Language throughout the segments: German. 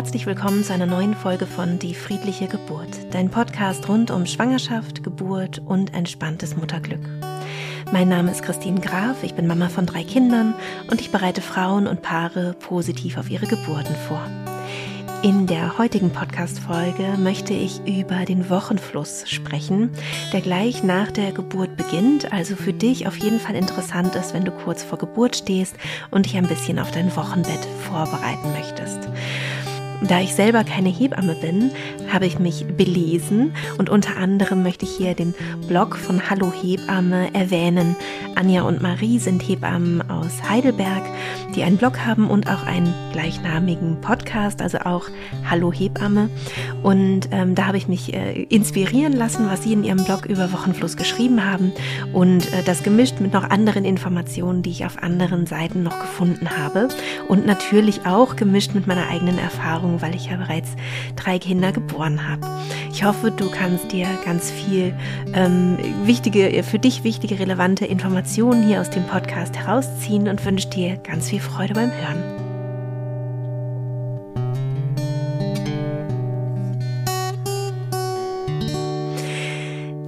herzlich willkommen zu einer neuen Folge von Die friedliche Geburt, dein Podcast rund um Schwangerschaft, Geburt und entspanntes Mutterglück. Mein Name ist Christine Graf, ich bin Mama von drei Kindern und ich bereite Frauen und Paare positiv auf ihre Geburten vor. In der heutigen Podcast-Folge möchte ich über den Wochenfluss sprechen, der gleich nach der Geburt beginnt, also für dich auf jeden Fall interessant ist, wenn du kurz vor Geburt stehst und dich ein bisschen auf dein Wochenbett vorbereiten möchtest. Da ich selber keine Hebamme bin, habe ich mich belesen und unter anderem möchte ich hier den Blog von Hallo Hebamme erwähnen. Anja und Marie sind Hebammen aus Heidelberg, die einen Blog haben und auch einen gleichnamigen Podcast, also auch Hallo Hebamme. Und ähm, da habe ich mich äh, inspirieren lassen, was sie in ihrem Blog über Wochenfluss geschrieben haben und äh, das gemischt mit noch anderen Informationen, die ich auf anderen Seiten noch gefunden habe und natürlich auch gemischt mit meiner eigenen Erfahrung Erfahrung, weil ich ja bereits drei Kinder geboren habe. Ich hoffe, du kannst dir ganz viel ähm, wichtige, für dich wichtige, relevante Informationen hier aus dem Podcast herausziehen und wünsche dir ganz viel Freude beim Hören.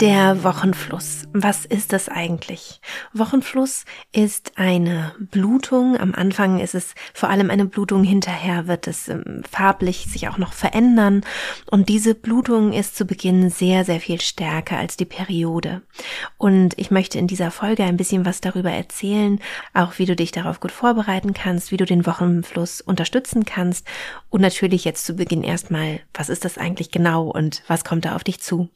Der Wochenfluss. Was ist das eigentlich? Wochenfluss ist eine Blutung. Am Anfang ist es vor allem eine Blutung. Hinterher wird es ähm, farblich sich auch noch verändern. Und diese Blutung ist zu Beginn sehr, sehr viel stärker als die Periode. Und ich möchte in dieser Folge ein bisschen was darüber erzählen, auch wie du dich darauf gut vorbereiten kannst, wie du den Wochenfluss unterstützen kannst. Und natürlich jetzt zu Beginn erstmal, was ist das eigentlich genau und was kommt da auf dich zu?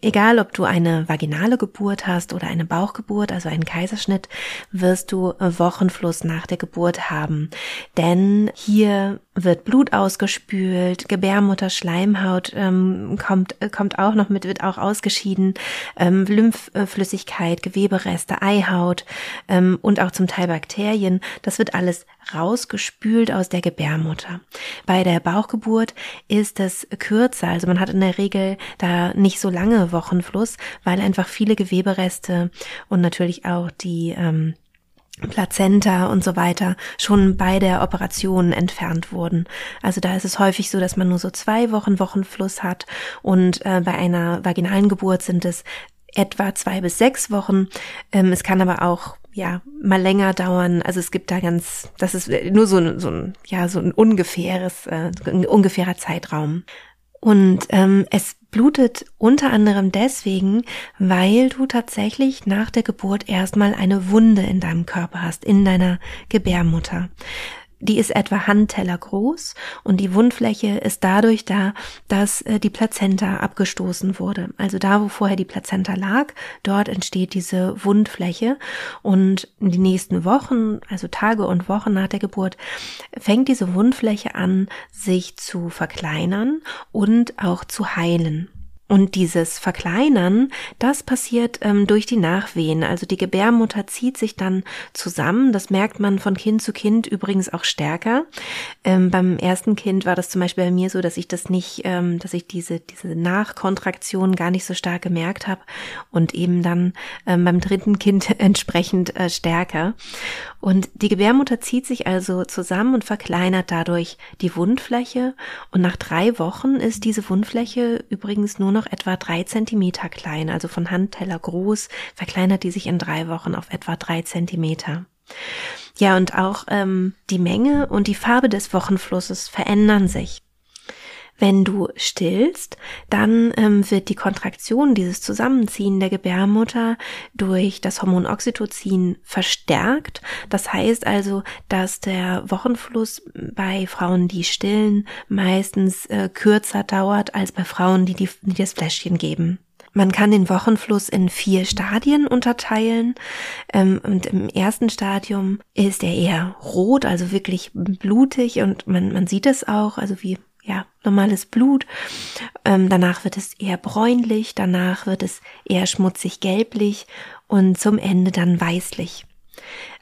Egal, ob du eine vaginale Geburt hast oder eine Bauchgeburt, also einen Kaiserschnitt, wirst du Wochenfluss nach der Geburt haben. Denn hier wird Blut ausgespült, Gebärmutter, Schleimhaut ähm, kommt, äh, kommt auch noch mit, wird auch ausgeschieden, ähm, Lymphflüssigkeit, Gewebereste, Eihaut ähm, und auch zum Teil Bakterien. Das wird alles rausgespült aus der Gebärmutter. Bei der Bauchgeburt ist es kürzer, also man hat in der Regel da nicht so lange Wochenfluss, weil einfach viele Gewebereste und natürlich auch die ähm, Plazenta und so weiter schon bei der Operation entfernt wurden. Also da ist es häufig so, dass man nur so zwei Wochen Wochenfluss hat und äh, bei einer vaginalen Geburt sind es etwa zwei bis sechs Wochen. Ähm, es kann aber auch ja mal länger dauern. Also es gibt da ganz, das ist nur so ein, so ein ja so ein ungefähres, äh, ein ungefährer Zeitraum. Und ähm, es blutet unter anderem deswegen, weil du tatsächlich nach der Geburt erstmal eine Wunde in deinem Körper hast, in deiner Gebärmutter. Die ist etwa Handteller groß und die Wundfläche ist dadurch da, dass äh, die Plazenta abgestoßen wurde. Also da, wo vorher die Plazenta lag, dort entsteht diese Wundfläche und in die nächsten Wochen, also Tage und Wochen nach der Geburt, fängt diese Wundfläche an, sich zu verkleinern und auch zu heilen. Und dieses Verkleinern, das passiert ähm, durch die Nachwehen. Also die Gebärmutter zieht sich dann zusammen. Das merkt man von Kind zu Kind übrigens auch stärker. Ähm, beim ersten Kind war das zum Beispiel bei mir so, dass ich das nicht, ähm, dass ich diese, diese Nachkontraktion gar nicht so stark gemerkt habe und eben dann ähm, beim dritten Kind entsprechend äh, stärker. Und die Gebärmutter zieht sich also zusammen und verkleinert dadurch die Wundfläche. Und nach drei Wochen ist diese Wundfläche übrigens nur noch noch etwa drei Zentimeter klein, also von Handteller groß, verkleinert die sich in drei Wochen auf etwa drei Zentimeter. Ja, und auch ähm, die Menge und die Farbe des Wochenflusses verändern sich. Wenn du stillst, dann ähm, wird die Kontraktion, dieses Zusammenziehen der Gebärmutter durch das Hormon Oxytocin verstärkt. Das heißt also, dass der Wochenfluss bei Frauen, die stillen, meistens äh, kürzer dauert als bei Frauen, die, die, die das Fläschchen geben. Man kann den Wochenfluss in vier Stadien unterteilen. Ähm, und im ersten Stadium ist er eher rot, also wirklich blutig und man, man sieht es auch, also wie ja, normales Blut. Ähm, danach wird es eher bräunlich, danach wird es eher schmutzig gelblich und zum Ende dann weißlich.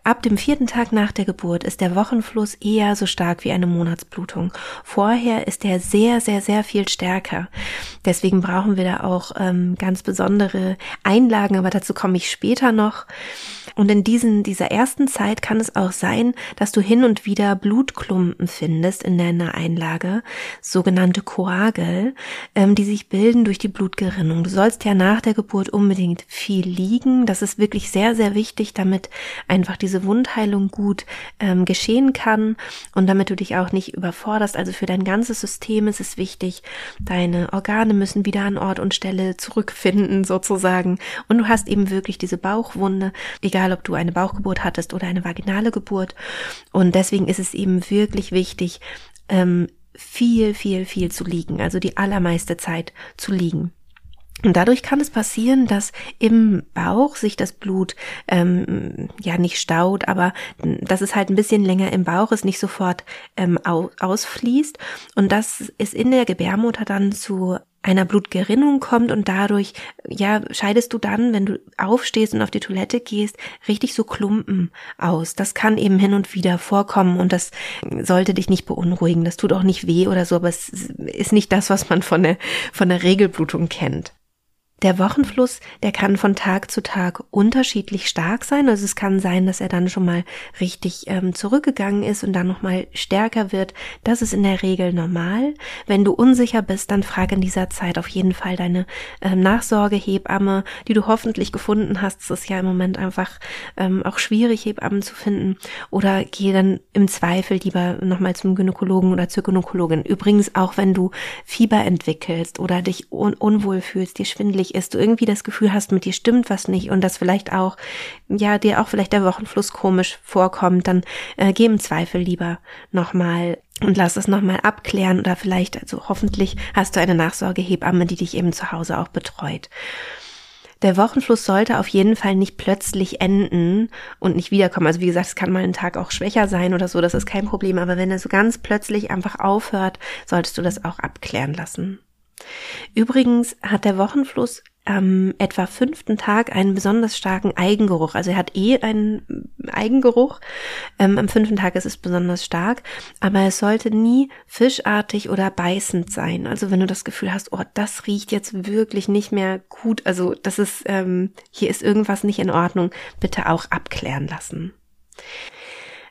Ab dem vierten Tag nach der Geburt ist der Wochenfluss eher so stark wie eine Monatsblutung. Vorher ist er sehr, sehr, sehr viel stärker. Deswegen brauchen wir da auch ähm, ganz besondere Einlagen, aber dazu komme ich später noch. Und in diesen, dieser ersten Zeit kann es auch sein, dass du hin und wieder Blutklumpen findest in deiner Einlage, sogenannte Koagel, ähm, die sich bilden durch die Blutgerinnung. Du sollst ja nach der Geburt unbedingt viel liegen. Das ist wirklich sehr, sehr wichtig, damit einfach diese Wundheilung gut ähm, geschehen kann und damit du dich auch nicht überforderst. Also für dein ganzes System ist es wichtig. Deine Organe müssen wieder an Ort und Stelle zurückfinden, sozusagen. Und du hast eben wirklich diese Bauchwunde, egal egal ob du eine Bauchgeburt hattest oder eine vaginale Geburt. Und deswegen ist es eben wirklich wichtig, ähm, viel, viel, viel zu liegen, also die allermeiste Zeit zu liegen. Und dadurch kann es passieren, dass im Bauch sich das Blut ähm, ja nicht staut, aber dass es halt ein bisschen länger im Bauch ist, nicht sofort ähm, ausfließt. Und das ist in der Gebärmutter dann zu einer Blutgerinnung kommt und dadurch, ja, scheidest du dann, wenn du aufstehst und auf die Toilette gehst, richtig so Klumpen aus. Das kann eben hin und wieder vorkommen und das sollte dich nicht beunruhigen. Das tut auch nicht weh oder so, aber es ist nicht das, was man von der, von der Regelblutung kennt. Der Wochenfluss, der kann von Tag zu Tag unterschiedlich stark sein. Also es kann sein, dass er dann schon mal richtig ähm, zurückgegangen ist und dann noch mal stärker wird. Das ist in der Regel normal. Wenn du unsicher bist, dann frag in dieser Zeit auf jeden Fall deine ähm, Nachsorgehebamme, die du hoffentlich gefunden hast. Es ist ja im Moment einfach ähm, auch schwierig, Hebammen zu finden. Oder geh dann im Zweifel lieber noch mal zum Gynäkologen oder zur Gynäkologin. Übrigens auch, wenn du Fieber entwickelst oder dich un unwohl fühlst, dir schwindelig schwierig ist, du irgendwie das Gefühl hast, mit dir stimmt was nicht und das vielleicht auch, ja, dir auch vielleicht der Wochenfluss komisch vorkommt, dann äh, geh im Zweifel lieber nochmal und lass es nochmal abklären oder vielleicht, also hoffentlich hast du eine Nachsorgehebamme, die dich eben zu Hause auch betreut. Der Wochenfluss sollte auf jeden Fall nicht plötzlich enden und nicht wiederkommen. Also wie gesagt, es kann mal ein Tag auch schwächer sein oder so, das ist kein Problem. Aber wenn er so ganz plötzlich einfach aufhört, solltest du das auch abklären lassen. Übrigens hat der Wochenfluss am etwa fünften Tag einen besonders starken Eigengeruch. Also er hat eh einen Eigengeruch. Ähm, am fünften Tag ist es besonders stark, aber es sollte nie fischartig oder beißend sein. Also wenn du das Gefühl hast, oh, das riecht jetzt wirklich nicht mehr gut, also das ist, ähm, hier ist irgendwas nicht in Ordnung, bitte auch abklären lassen.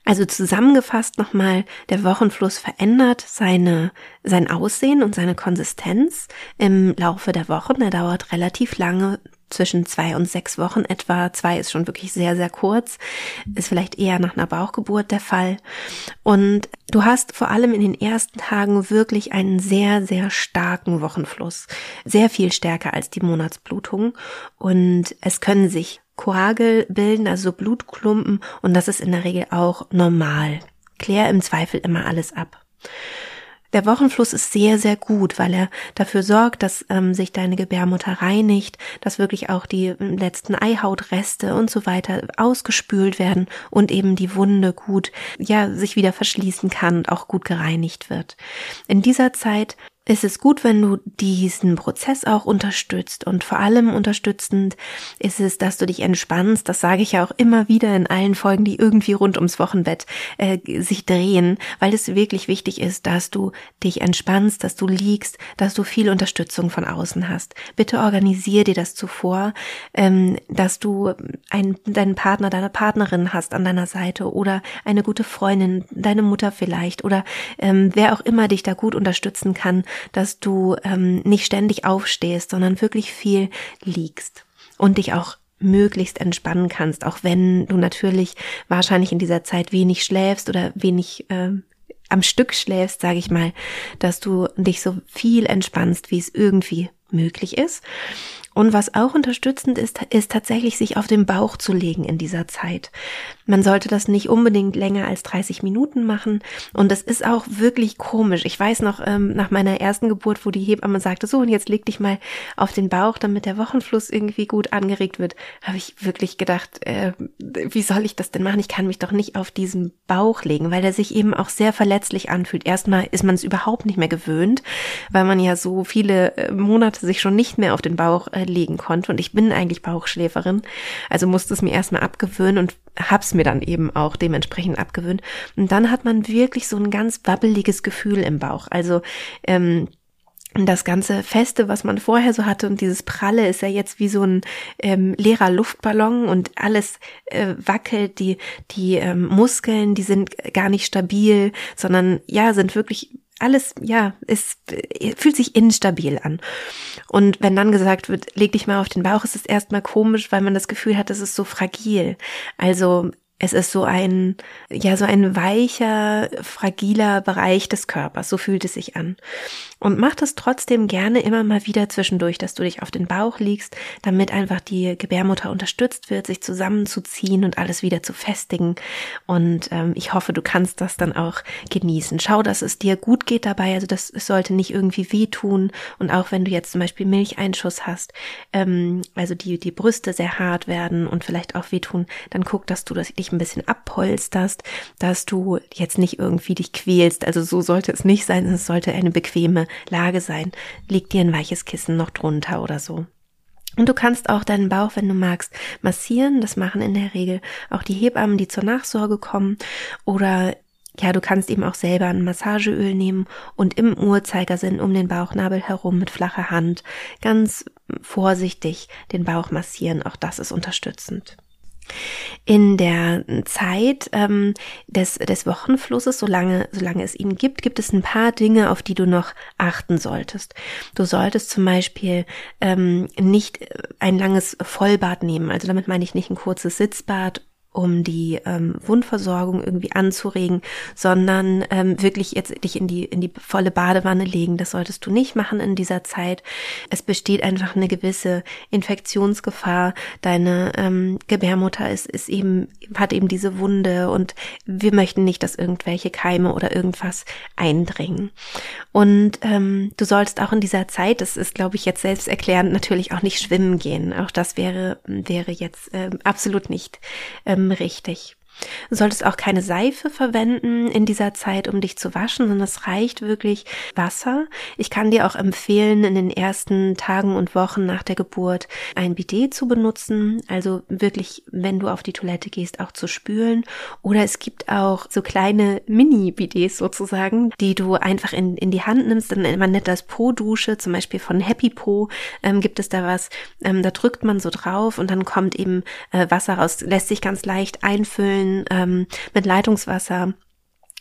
Also zusammengefasst nochmal, der Wochenfluss verändert seine, sein Aussehen und seine Konsistenz im Laufe der Wochen. Er dauert relativ lange, zwischen zwei und sechs Wochen etwa. Zwei ist schon wirklich sehr, sehr kurz. Ist vielleicht eher nach einer Bauchgeburt der Fall. Und du hast vor allem in den ersten Tagen wirklich einen sehr, sehr starken Wochenfluss. Sehr viel stärker als die Monatsblutung. Und es können sich Koagel bilden, also Blutklumpen, und das ist in der Regel auch normal. Klär im Zweifel immer alles ab. Der Wochenfluss ist sehr, sehr gut, weil er dafür sorgt, dass ähm, sich deine Gebärmutter reinigt, dass wirklich auch die ähm, letzten Eihautreste und so weiter ausgespült werden und eben die Wunde gut, ja, sich wieder verschließen kann und auch gut gereinigt wird. In dieser Zeit ist es gut, wenn du diesen Prozess auch unterstützt. Und vor allem unterstützend ist es, dass du dich entspannst. Das sage ich ja auch immer wieder in allen Folgen, die irgendwie rund ums Wochenbett äh, sich drehen, weil es wirklich wichtig ist, dass du dich entspannst, dass du liegst, dass du viel Unterstützung von außen hast. Bitte organisier dir das zuvor, ähm, dass du einen, deinen Partner, deine Partnerin hast an deiner Seite oder eine gute Freundin, deine Mutter vielleicht oder ähm, wer auch immer dich da gut unterstützen kann, dass du ähm, nicht ständig aufstehst, sondern wirklich viel liegst und dich auch möglichst entspannen kannst, auch wenn du natürlich wahrscheinlich in dieser Zeit wenig schläfst oder wenig äh, am Stück schläfst, sage ich mal, dass du dich so viel entspannst, wie es irgendwie möglich ist. Und was auch unterstützend ist, ist tatsächlich sich auf den Bauch zu legen in dieser Zeit. Man sollte das nicht unbedingt länger als 30 Minuten machen. Und das ist auch wirklich komisch. Ich weiß noch, ähm, nach meiner ersten Geburt, wo die Hebamme sagte, so, und jetzt leg dich mal auf den Bauch, damit der Wochenfluss irgendwie gut angeregt wird, habe ich wirklich gedacht, äh, wie soll ich das denn machen? Ich kann mich doch nicht auf diesen Bauch legen, weil er sich eben auch sehr verletzlich anfühlt. Erstmal ist man es überhaupt nicht mehr gewöhnt, weil man ja so viele äh, Monate sich schon nicht mehr auf den Bauch äh, legen konnte. Und ich bin eigentlich Bauchschläferin, also musste es mir erstmal abgewöhnen und hab's mir dann eben auch dementsprechend abgewöhnt. Und dann hat man wirklich so ein ganz wabbeliges Gefühl im Bauch. Also ähm, das ganze Feste, was man vorher so hatte und dieses Pralle ist ja jetzt wie so ein ähm, leerer Luftballon und alles äh, wackelt, die, die ähm, Muskeln, die sind gar nicht stabil, sondern ja, sind wirklich alles, ja, es fühlt sich instabil an. Und wenn dann gesagt wird, leg dich mal auf den Bauch, ist es erstmal komisch, weil man das Gefühl hat, es ist so fragil. Also es ist so ein, ja, so ein weicher, fragiler Bereich des Körpers. So fühlt es sich an. Und mach das trotzdem gerne immer mal wieder zwischendurch, dass du dich auf den Bauch legst, damit einfach die Gebärmutter unterstützt wird, sich zusammenzuziehen und alles wieder zu festigen. Und ähm, ich hoffe, du kannst das dann auch genießen. Schau, dass es dir gut geht dabei. Also das es sollte nicht irgendwie wehtun. Und auch wenn du jetzt zum Beispiel Milcheinschuss hast, ähm, also die, die Brüste sehr hart werden und vielleicht auch wehtun, dann guck, dass du das, dich ein bisschen abpolsterst, dass du jetzt nicht irgendwie dich quälst. Also so sollte es nicht sein. Es sollte eine bequeme Lage sein. Leg dir ein weiches Kissen noch drunter oder so. Und du kannst auch deinen Bauch, wenn du magst, massieren. Das machen in der Regel auch die Hebammen, die zur Nachsorge kommen. Oder ja, du kannst eben auch selber ein Massageöl nehmen und im Uhrzeigersinn um den Bauchnabel herum mit flacher Hand ganz vorsichtig den Bauch massieren. Auch das ist unterstützend. In der Zeit ähm, des, des Wochenflusses, solange, solange es ihn gibt, gibt es ein paar Dinge, auf die du noch achten solltest. Du solltest zum Beispiel ähm, nicht ein langes Vollbad nehmen. Also damit meine ich nicht ein kurzes Sitzbad um die ähm, Wundversorgung irgendwie anzuregen, sondern ähm, wirklich jetzt dich in die in die volle Badewanne legen. Das solltest du nicht machen in dieser Zeit. Es besteht einfach eine gewisse Infektionsgefahr. Deine ähm, Gebärmutter ist ist eben hat eben diese Wunde und wir möchten nicht, dass irgendwelche Keime oder irgendwas eindringen. Und ähm, du sollst auch in dieser Zeit, das ist glaube ich jetzt selbsterklärend, natürlich auch nicht schwimmen gehen. Auch das wäre wäre jetzt äh, absolut nicht ähm, richtig. Du solltest auch keine Seife verwenden in dieser Zeit, um dich zu waschen, sondern es reicht wirklich Wasser. Ich kann dir auch empfehlen, in den ersten Tagen und Wochen nach der Geburt ein Bidet zu benutzen. Also wirklich, wenn du auf die Toilette gehst, auch zu spülen. Oder es gibt auch so kleine Mini-Bidets sozusagen, die du einfach in, in die Hand nimmst. Man nennt das Po-Dusche, zum Beispiel von Happy Po ähm, gibt es da was. Ähm, da drückt man so drauf und dann kommt eben äh, Wasser raus, lässt sich ganz leicht einfüllen ähm, mit Leitungswasser.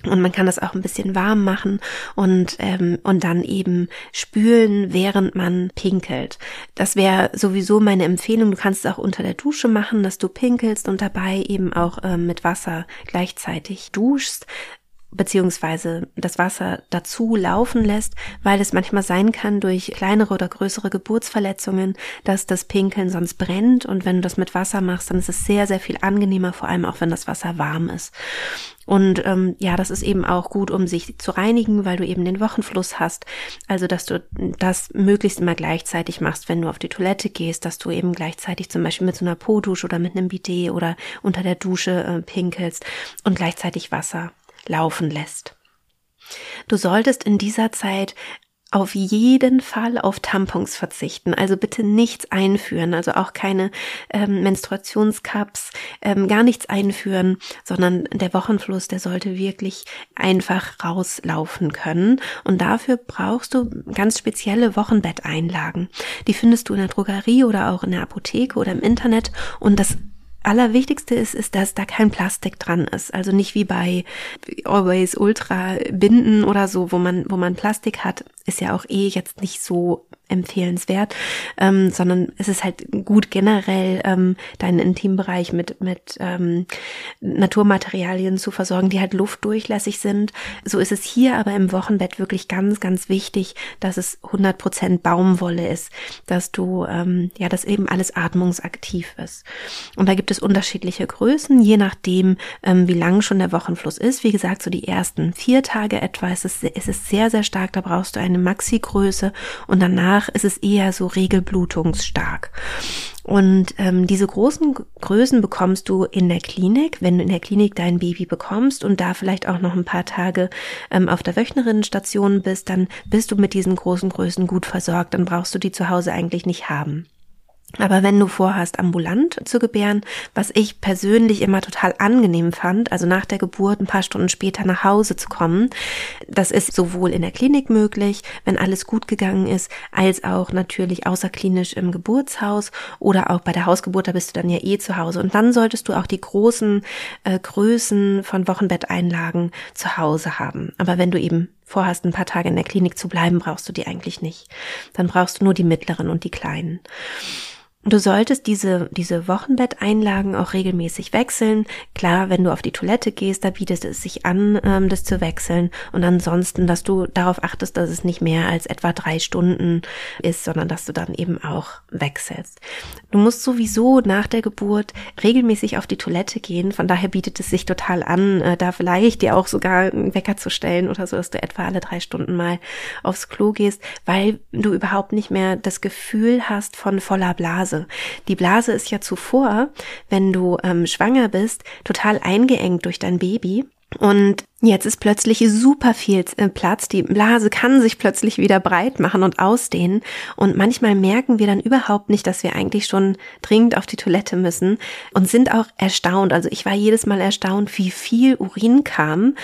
Und man kann das auch ein bisschen warm machen und, ähm, und dann eben spülen, während man pinkelt. Das wäre sowieso meine Empfehlung. Du kannst es auch unter der Dusche machen, dass du pinkelst und dabei eben auch ähm, mit Wasser gleichzeitig duschst beziehungsweise das Wasser dazu laufen lässt, weil es manchmal sein kann durch kleinere oder größere Geburtsverletzungen, dass das Pinkeln sonst brennt und wenn du das mit Wasser machst, dann ist es sehr, sehr viel angenehmer, vor allem auch wenn das Wasser warm ist. Und ähm, ja, das ist eben auch gut, um sich zu reinigen, weil du eben den Wochenfluss hast. Also, dass du das möglichst immer gleichzeitig machst, wenn du auf die Toilette gehst, dass du eben gleichzeitig zum Beispiel mit so einer Po-Dusche oder mit einem Bidet oder unter der Dusche äh, pinkelst und gleichzeitig Wasser laufen lässt. Du solltest in dieser Zeit auf jeden Fall auf Tampons verzichten. Also bitte nichts einführen, also auch keine ähm, Menstruationscups, ähm, gar nichts einführen, sondern der Wochenfluss, der sollte wirklich einfach rauslaufen können. Und dafür brauchst du ganz spezielle Wochenbetteinlagen. Die findest du in der Drogerie oder auch in der Apotheke oder im Internet. Und das Allerwichtigste ist, ist, dass da kein Plastik dran ist. Also nicht wie bei Always Ultra Binden oder so, wo man, wo man Plastik hat, ist ja auch eh jetzt nicht so empfehlenswert, ähm, sondern es ist halt gut generell ähm, deinen Intimbereich mit mit ähm, Naturmaterialien zu versorgen, die halt luftdurchlässig sind. So ist es hier aber im Wochenbett wirklich ganz ganz wichtig, dass es 100% Baumwolle ist, dass du ähm, ja, dass eben alles atmungsaktiv ist. Und da gibt es unterschiedliche Größen, je nachdem, ähm, wie lang schon der Wochenfluss ist. Wie gesagt, so die ersten vier Tage etwa ist es, ist es sehr sehr stark. Da brauchst du eine Maxi-Größe und danach danach ist es eher so regelblutungsstark. Und ähm, diese großen Größen bekommst du in der Klinik, wenn du in der Klinik dein Baby bekommst und da vielleicht auch noch ein paar Tage ähm, auf der Wöchnerinnenstation bist, dann bist du mit diesen großen Größen gut versorgt. Dann brauchst du die zu Hause eigentlich nicht haben. Aber wenn du vorhast, ambulant zu gebären, was ich persönlich immer total angenehm fand, also nach der Geburt ein paar Stunden später nach Hause zu kommen, das ist sowohl in der Klinik möglich, wenn alles gut gegangen ist, als auch natürlich außerklinisch im Geburtshaus oder auch bei der Hausgeburt, da bist du dann ja eh zu Hause. Und dann solltest du auch die großen äh, Größen von Wochenbetteinlagen zu Hause haben. Aber wenn du eben vorhast, ein paar Tage in der Klinik zu bleiben, brauchst du die eigentlich nicht. Dann brauchst du nur die mittleren und die kleinen. Du solltest diese, diese Wochenbetteinlagen auch regelmäßig wechseln. Klar, wenn du auf die Toilette gehst, da bietet es sich an, ähm, das zu wechseln. Und ansonsten, dass du darauf achtest, dass es nicht mehr als etwa drei Stunden ist, sondern dass du dann eben auch wechselst. Du musst sowieso nach der Geburt regelmäßig auf die Toilette gehen. Von daher bietet es sich total an, äh, da vielleicht dir auch sogar einen Wecker zu stellen oder so, dass du etwa alle drei Stunden mal aufs Klo gehst, weil du überhaupt nicht mehr das Gefühl hast von voller Blase. Die Blase ist ja zuvor, wenn du ähm, schwanger bist, total eingeengt durch dein Baby. Und jetzt ist plötzlich super viel äh, Platz. Die Blase kann sich plötzlich wieder breit machen und ausdehnen. Und manchmal merken wir dann überhaupt nicht, dass wir eigentlich schon dringend auf die Toilette müssen und sind auch erstaunt. Also ich war jedes Mal erstaunt, wie viel Urin kam,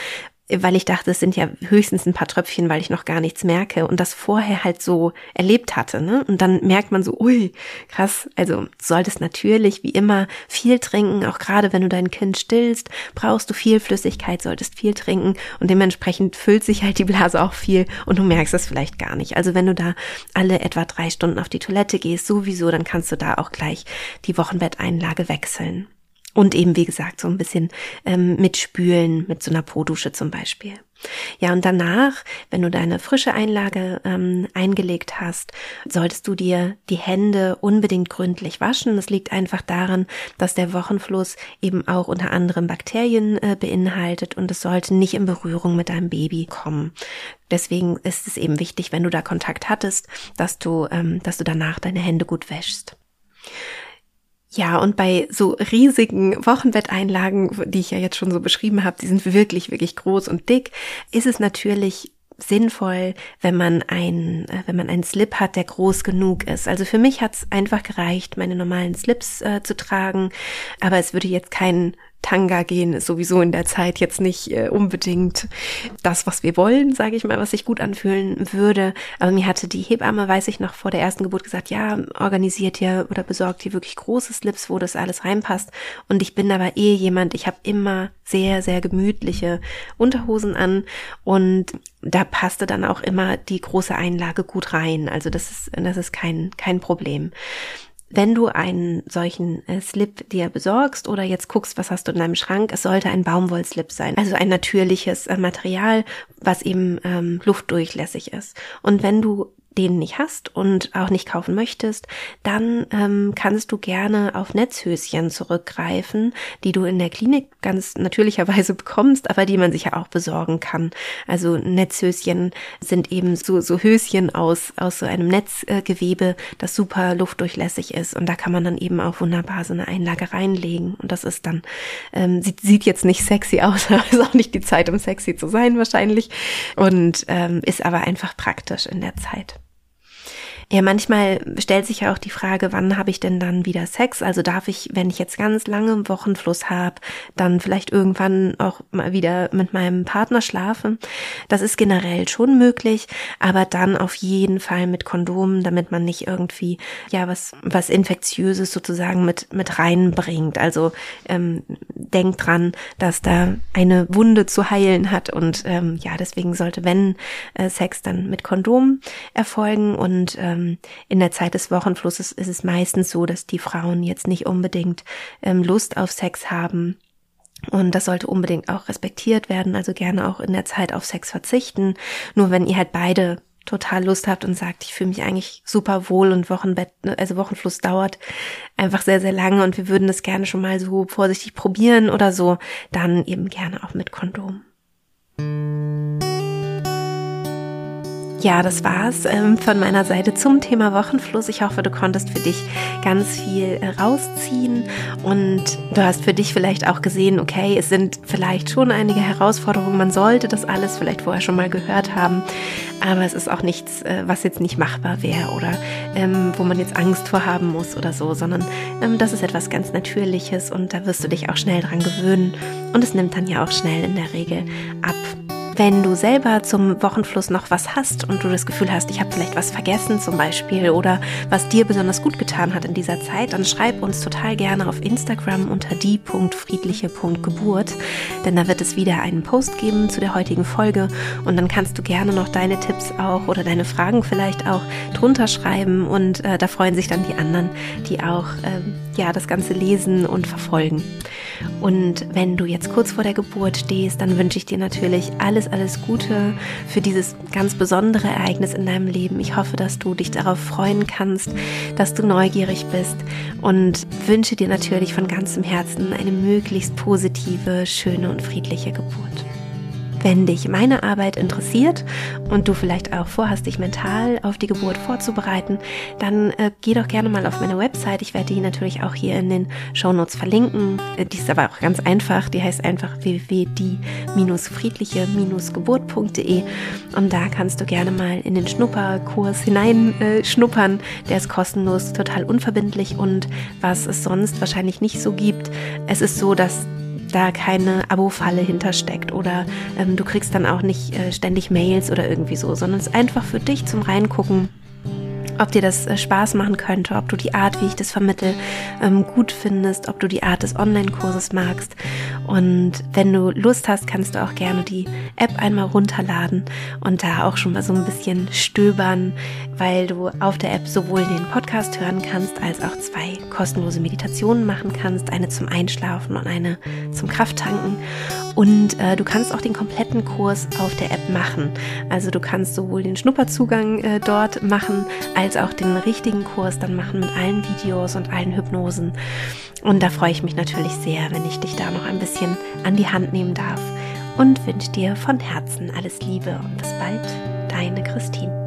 weil ich dachte, es sind ja höchstens ein paar Tröpfchen, weil ich noch gar nichts merke und das vorher halt so erlebt hatte. Ne? Und dann merkt man so, ui, krass, also solltest natürlich wie immer viel trinken, auch gerade wenn du dein Kind stillst, brauchst du viel Flüssigkeit, solltest viel trinken und dementsprechend füllt sich halt die Blase auch viel und du merkst es vielleicht gar nicht. Also wenn du da alle etwa drei Stunden auf die Toilette gehst, sowieso, dann kannst du da auch gleich die Wochenbetteinlage wechseln. Und eben, wie gesagt, so ein bisschen ähm, mitspülen mit so einer Po-Dusche zum Beispiel. Ja, und danach, wenn du deine frische Einlage ähm, eingelegt hast, solltest du dir die Hände unbedingt gründlich waschen. Das liegt einfach daran, dass der Wochenfluss eben auch unter anderem Bakterien äh, beinhaltet und es sollte nicht in Berührung mit deinem Baby kommen. Deswegen ist es eben wichtig, wenn du da Kontakt hattest, dass du, ähm, dass du danach deine Hände gut wäschst. Ja, und bei so riesigen Wochenbetteinlagen, die ich ja jetzt schon so beschrieben habe, die sind wirklich, wirklich groß und dick, ist es natürlich sinnvoll, wenn man ein, äh, wenn man einen Slip hat, der groß genug ist. Also für mich hat's einfach gereicht, meine normalen Slips äh, zu tragen, aber es würde jetzt kein Tanga gehen ist sowieso in der Zeit jetzt nicht äh, unbedingt das, was wir wollen, sage ich mal, was sich gut anfühlen würde. Aber mir hatte die Hebamme, weiß ich noch, vor der ersten Geburt gesagt, ja, organisiert ihr oder besorgt ihr wirklich große Slips, wo das alles reinpasst. Und ich bin aber eh jemand, ich habe immer sehr, sehr gemütliche Unterhosen an und da passte dann auch immer die große Einlage gut rein. Also das ist, das ist kein, kein Problem wenn du einen solchen äh, Slip dir besorgst oder jetzt guckst, was hast du in deinem Schrank, es sollte ein Baumwollslip sein, also ein natürliches äh, Material, was eben ähm, luftdurchlässig ist. Und wenn du den nicht hast und auch nicht kaufen möchtest, dann ähm, kannst du gerne auf Netzhöschen zurückgreifen, die du in der Klinik ganz natürlicherweise bekommst, aber die man sich ja auch besorgen kann. Also Netzhöschen sind eben so, so Höschen aus, aus so einem Netzgewebe, das super luftdurchlässig ist und da kann man dann eben auch wunderbar so eine Einlage reinlegen und das ist dann, ähm, sieht, sieht jetzt nicht sexy aus, ist auch nicht die Zeit, um sexy zu sein wahrscheinlich und ähm, ist aber einfach praktisch in der Zeit. Ja, manchmal stellt sich ja auch die Frage, wann habe ich denn dann wieder Sex? Also darf ich, wenn ich jetzt ganz lange Wochenfluss habe, dann vielleicht irgendwann auch mal wieder mit meinem Partner schlafen? Das ist generell schon möglich, aber dann auf jeden Fall mit Kondomen, damit man nicht irgendwie ja was was infektiöses sozusagen mit mit reinbringt. Also ähm, denkt dran, dass da eine Wunde zu heilen hat und ähm, ja deswegen sollte wenn äh, Sex dann mit Kondom erfolgen und ähm, ähm, in der Zeit des Wochenflusses ist es meistens so, dass die Frauen jetzt nicht unbedingt ähm, Lust auf Sex haben. Und das sollte unbedingt auch respektiert werden, also gerne auch in der Zeit auf Sex verzichten. Nur wenn ihr halt beide total Lust habt und sagt, ich fühle mich eigentlich super wohl und Wochenbett, also Wochenfluss dauert einfach sehr, sehr lange und wir würden das gerne schon mal so vorsichtig probieren oder so, dann eben gerne auch mit Kondom. Ja, das war's ähm, von meiner Seite zum Thema Wochenfluss. Ich hoffe, du konntest für dich ganz viel äh, rausziehen und du hast für dich vielleicht auch gesehen, okay, es sind vielleicht schon einige Herausforderungen. Man sollte das alles vielleicht vorher schon mal gehört haben, aber es ist auch nichts, äh, was jetzt nicht machbar wäre oder ähm, wo man jetzt Angst vor haben muss oder so, sondern ähm, das ist etwas ganz Natürliches und da wirst du dich auch schnell dran gewöhnen und es nimmt dann ja auch schnell in der Regel ab. Wenn du selber zum Wochenfluss noch was hast und du das Gefühl hast, ich habe vielleicht was vergessen zum Beispiel oder was dir besonders gut getan hat in dieser Zeit, dann schreib uns total gerne auf Instagram unter die.friedliche.geburt, denn da wird es wieder einen Post geben zu der heutigen Folge und dann kannst du gerne noch deine Tipps auch oder deine Fragen vielleicht auch drunter schreiben und äh, da freuen sich dann die anderen, die auch äh, ja das Ganze lesen und verfolgen. Und wenn du jetzt kurz vor der Geburt stehst, dann wünsche ich dir natürlich alles, alles Gute für dieses ganz besondere Ereignis in deinem Leben. Ich hoffe, dass du dich darauf freuen kannst, dass du neugierig bist und wünsche dir natürlich von ganzem Herzen eine möglichst positive, schöne und friedliche Geburt. Wenn dich meine Arbeit interessiert und du vielleicht auch vorhast, dich mental auf die Geburt vorzubereiten, dann äh, geh doch gerne mal auf meine Website. Ich werde die natürlich auch hier in den Shownotes verlinken. Äh, die ist aber auch ganz einfach. Die heißt einfach www.die-friedliche-geburt.de und da kannst du gerne mal in den Schnupperkurs hineinschnuppern. Äh, Der ist kostenlos, total unverbindlich und was es sonst wahrscheinlich nicht so gibt. Es ist so, dass da keine Abo-Falle hintersteckt oder ähm, du kriegst dann auch nicht äh, ständig Mails oder irgendwie so, sondern es ist einfach für dich zum Reingucken ob dir das äh, Spaß machen könnte, ob du die Art, wie ich das vermittel, ähm, gut findest, ob du die Art des Online-Kurses magst. Und wenn du Lust hast, kannst du auch gerne die App einmal runterladen und da auch schon mal so ein bisschen stöbern, weil du auf der App sowohl den Podcast hören kannst, als auch zwei kostenlose Meditationen machen kannst, eine zum Einschlafen und eine zum Krafttanken. Und äh, du kannst auch den kompletten Kurs auf der App machen. Also du kannst sowohl den Schnupperzugang äh, dort machen, als auch den richtigen Kurs dann machen mit allen Videos und allen Hypnosen. Und da freue ich mich natürlich sehr, wenn ich dich da noch ein bisschen an die Hand nehmen darf. Und wünsche dir von Herzen alles Liebe und bis bald, deine Christine.